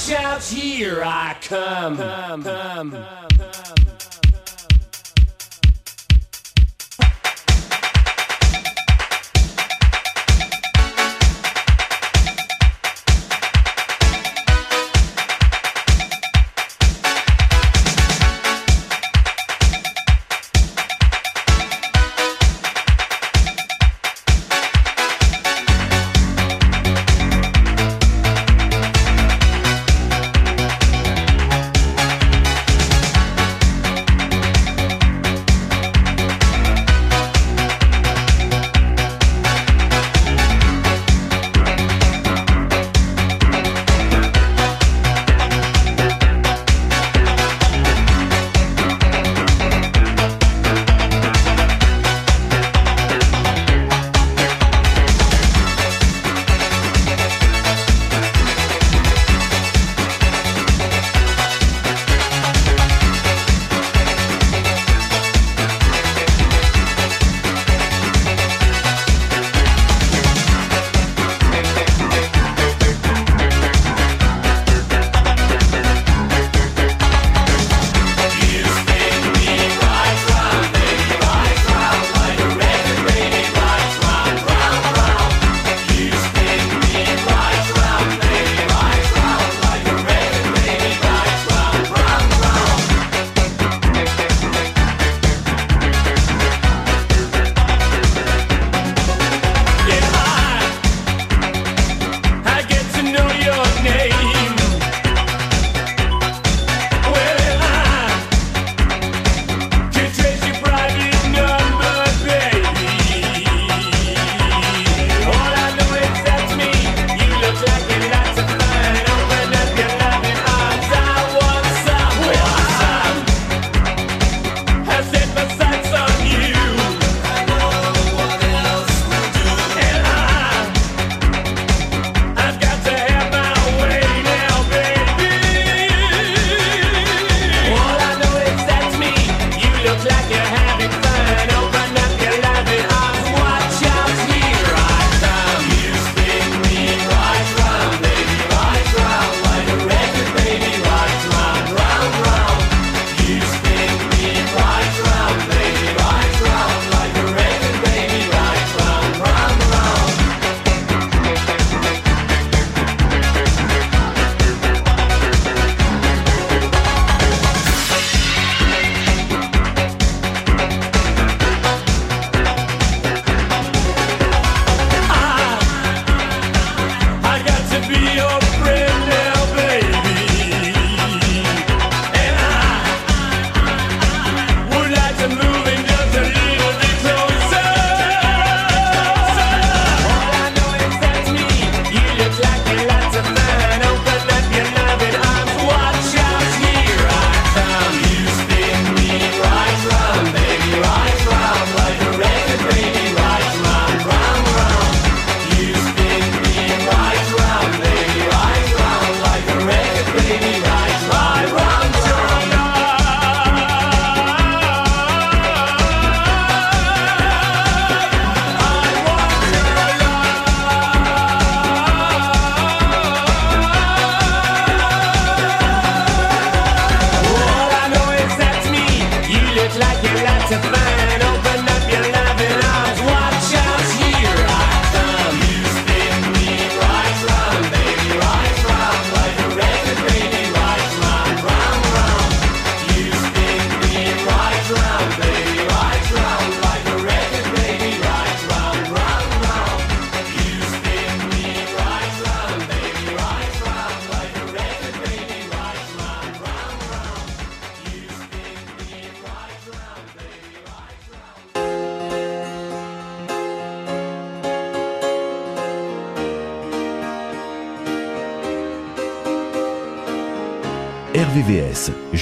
Watch out, here I come. come, come, come.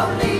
lonely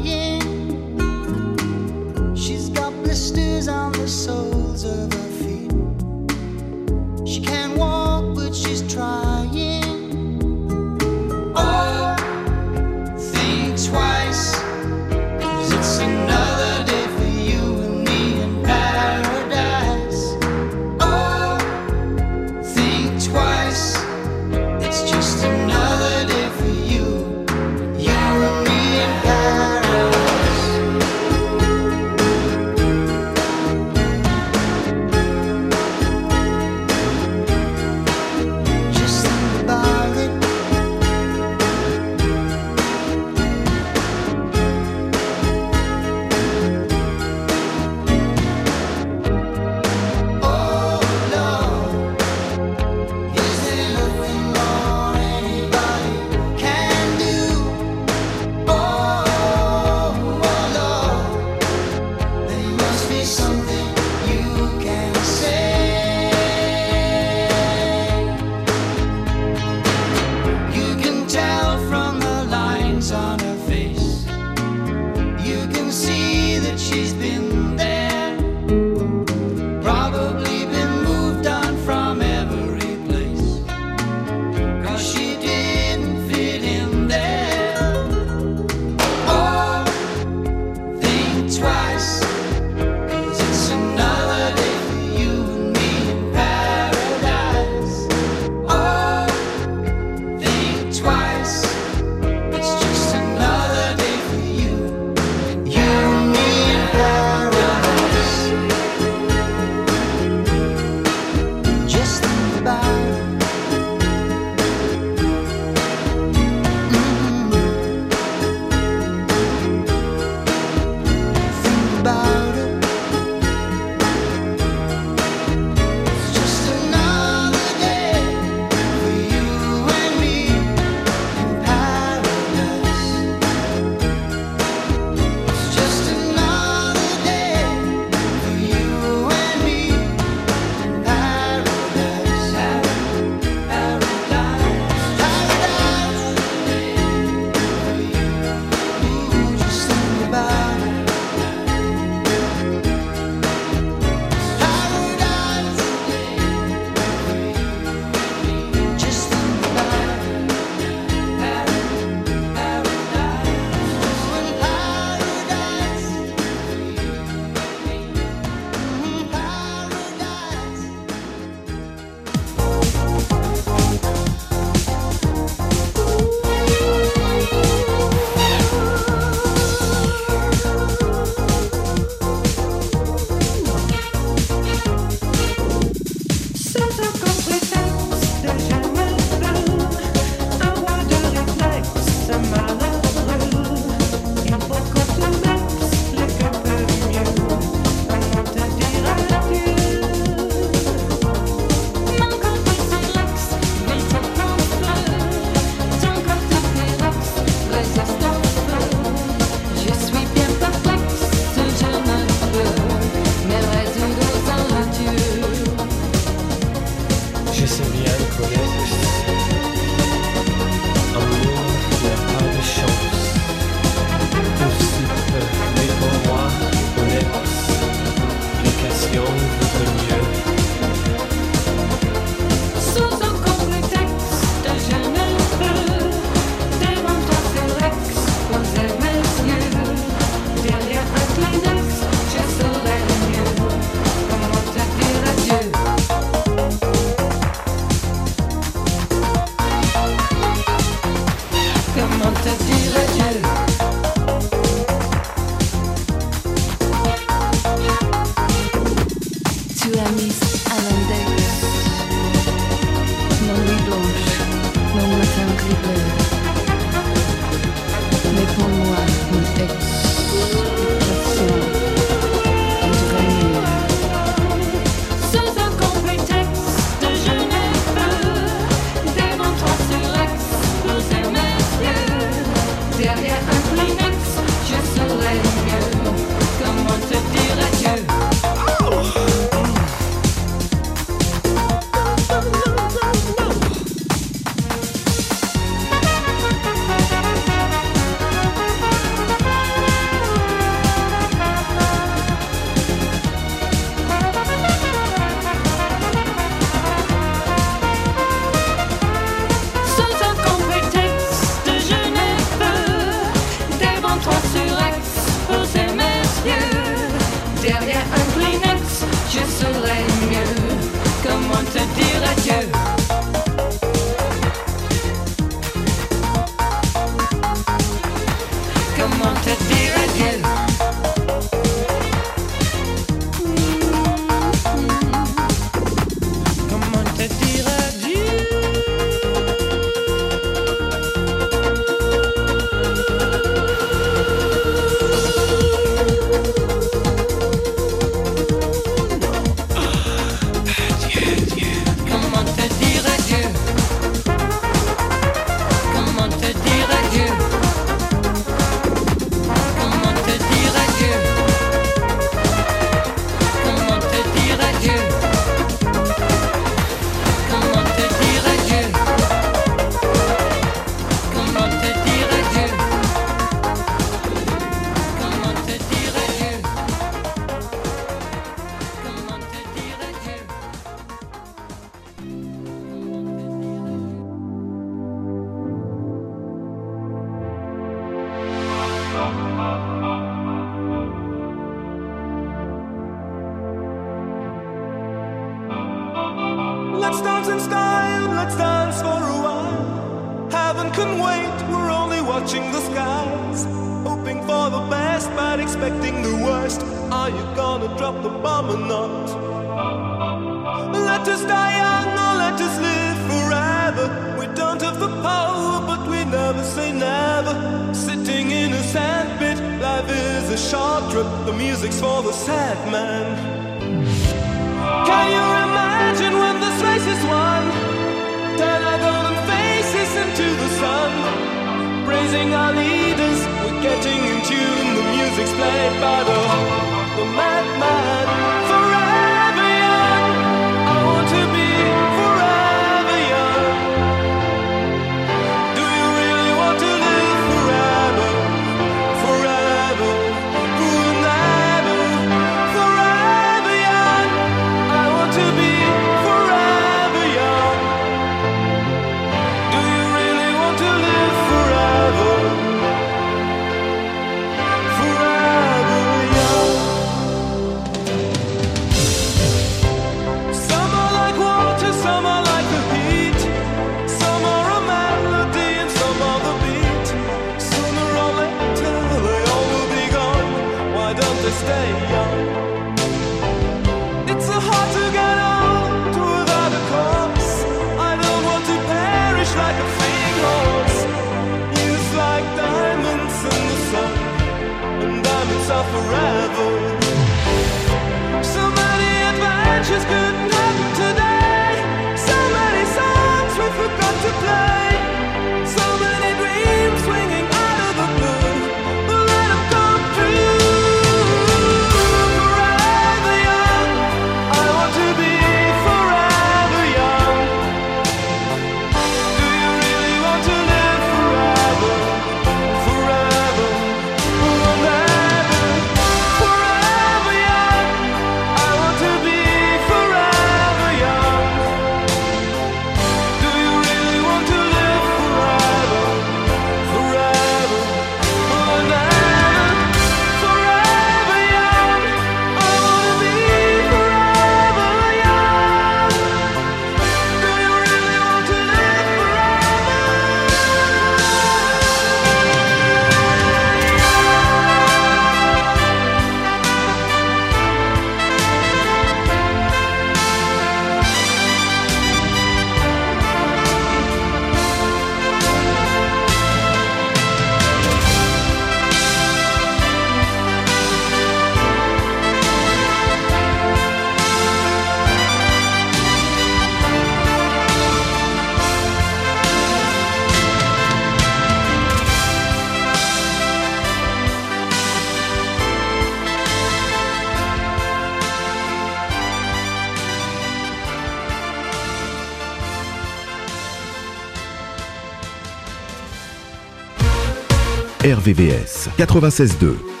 RVVS 96.2.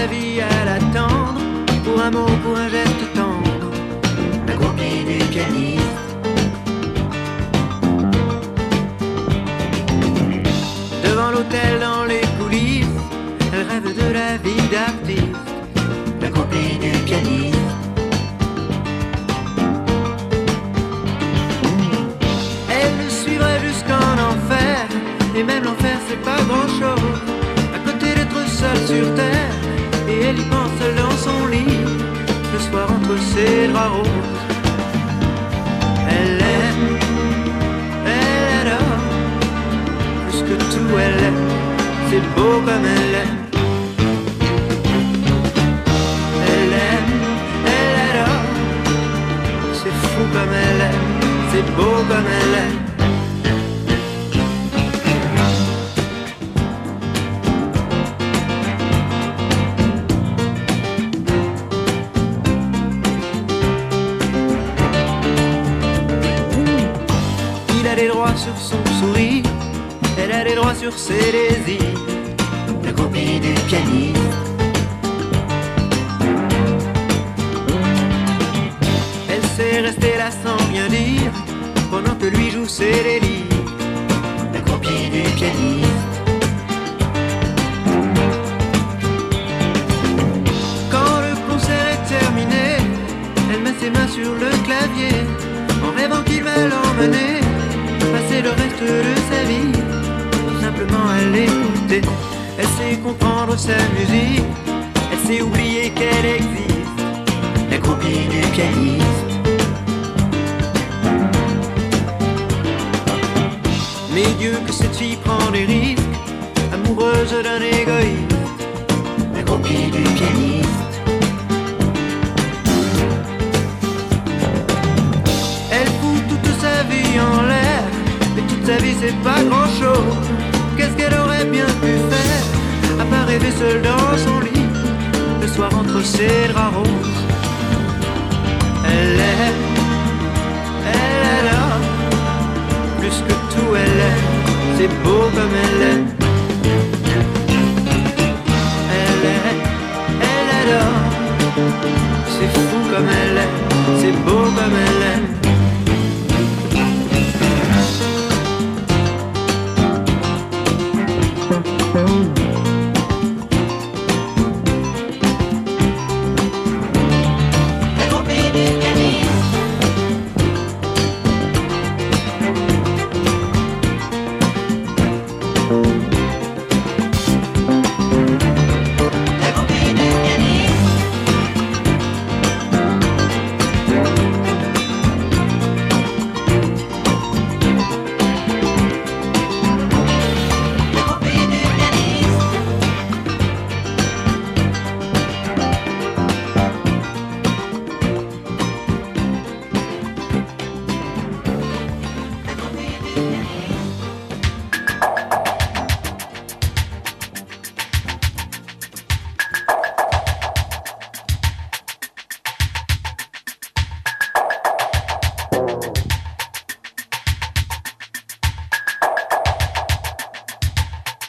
sa vie à l'attendre, pour un mot, pour un geste tendre, la groupie du pianiste. Devant l'hôtel, dans les coulisses, elle rêve de la vie d'artiste, la groupie du pianiste. Elle le suivra jusqu'en enfer, et même l'enfer, c'est pas grand chose. À côté d'être seul sur terre et elle y pense dans son lit, le soir entre ses draps roses. Elle aime, elle adore, plus que tout elle aime, c'est beau comme elle aime. Elle aime, elle adore, c'est fou comme elle aime, c'est beau comme elle aime. sur Sélésie, la copie du pianiste.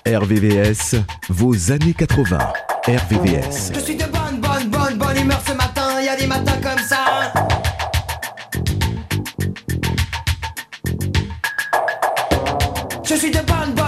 RVVS, vos années 80. RVVS. Je suis de bonne, bonne, bonne, bonne humeur ce matin. Il y a des matins comme ça. Je suis de bonne, bonne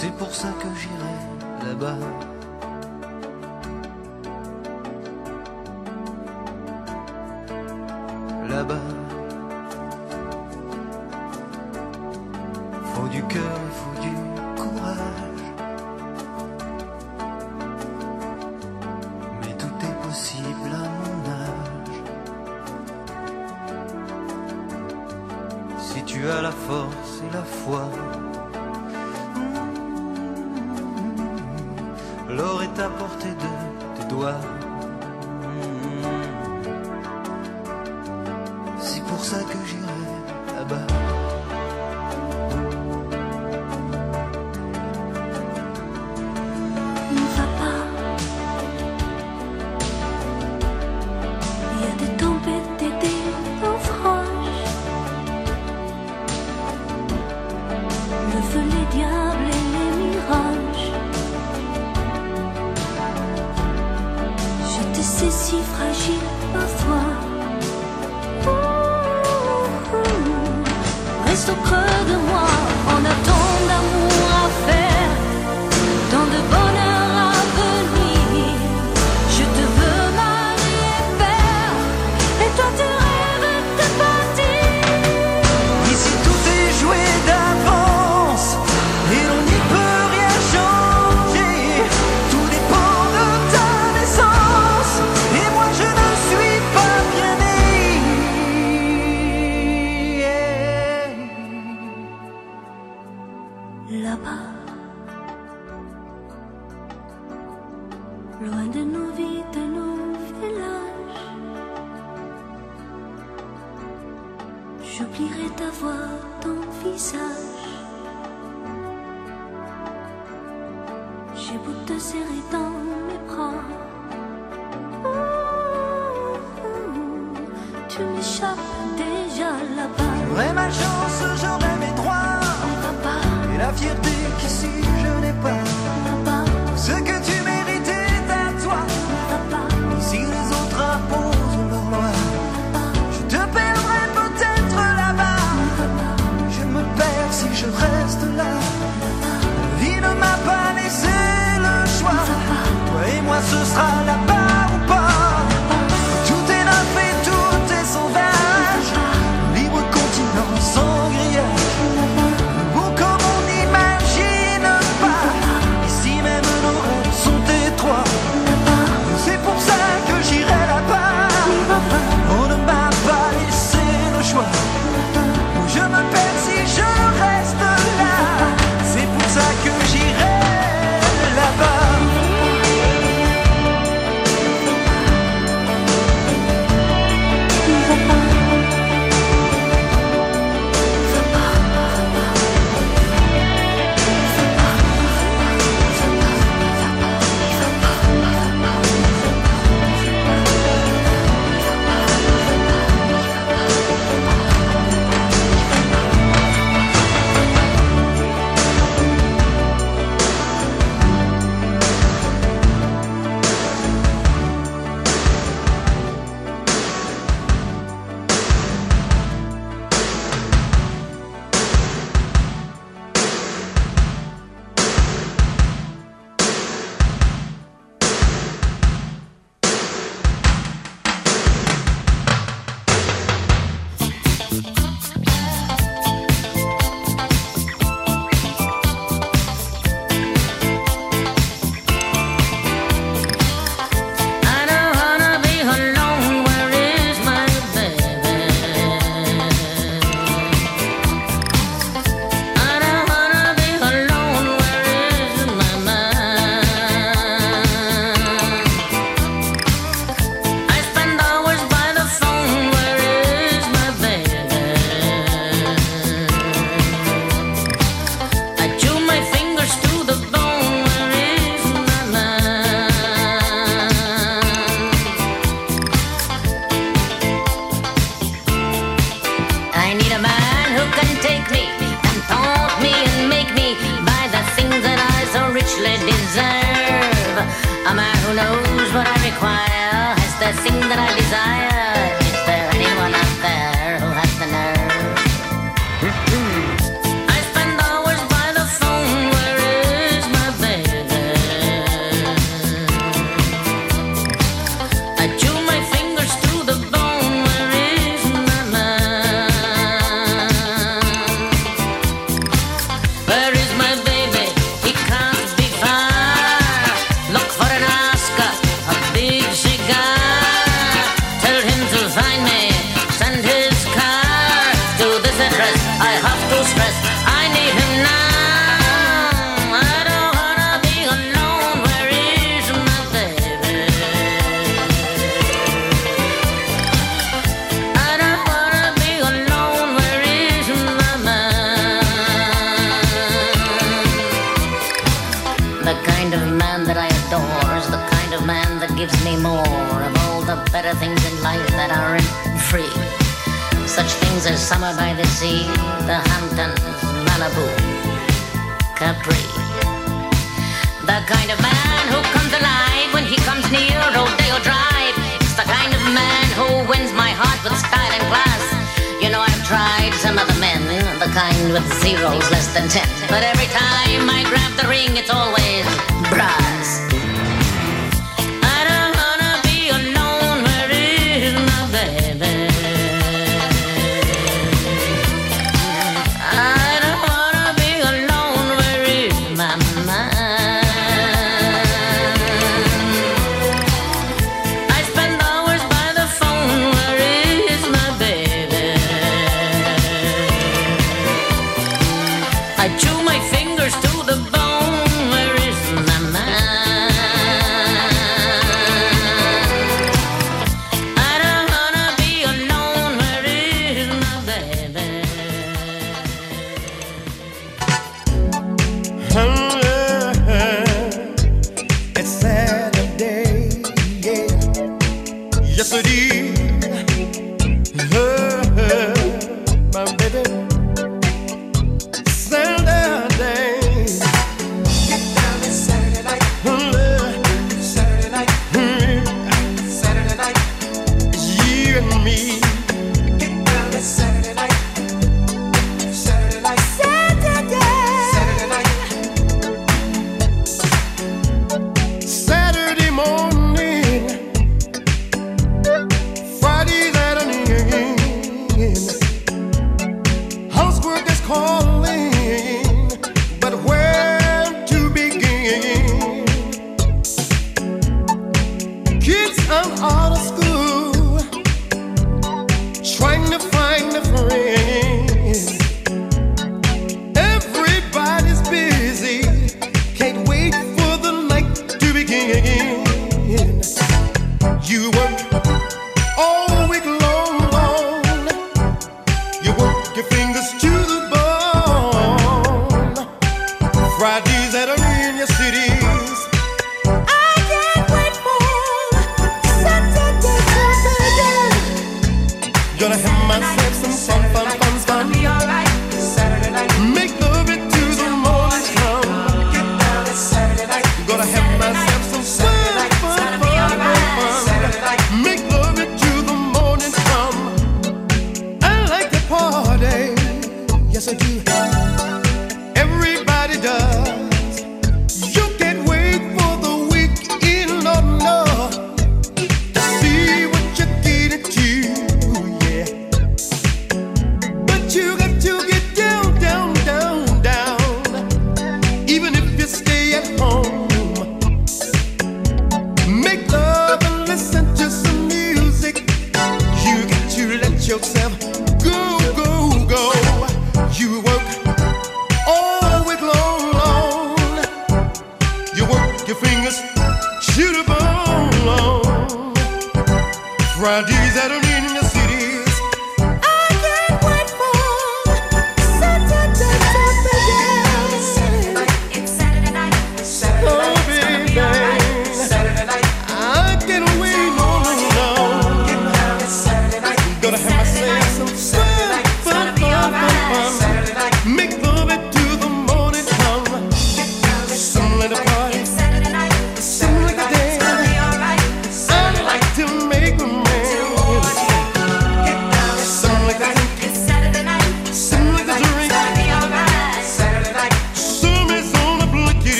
C'est pour ça que j'irai là-bas. là-bas, loin de nos vies, de nos villages. J'oublierai ta voix, ton visage. see the Hamptons, Malibu, Capri. The kind of man who comes alive when he comes near Rodeo Drive. It's the kind of man who wins my heart with style and class. You know I've tried some other men, the kind with zeros less than ten. But every time I grab the ring, it's always brass.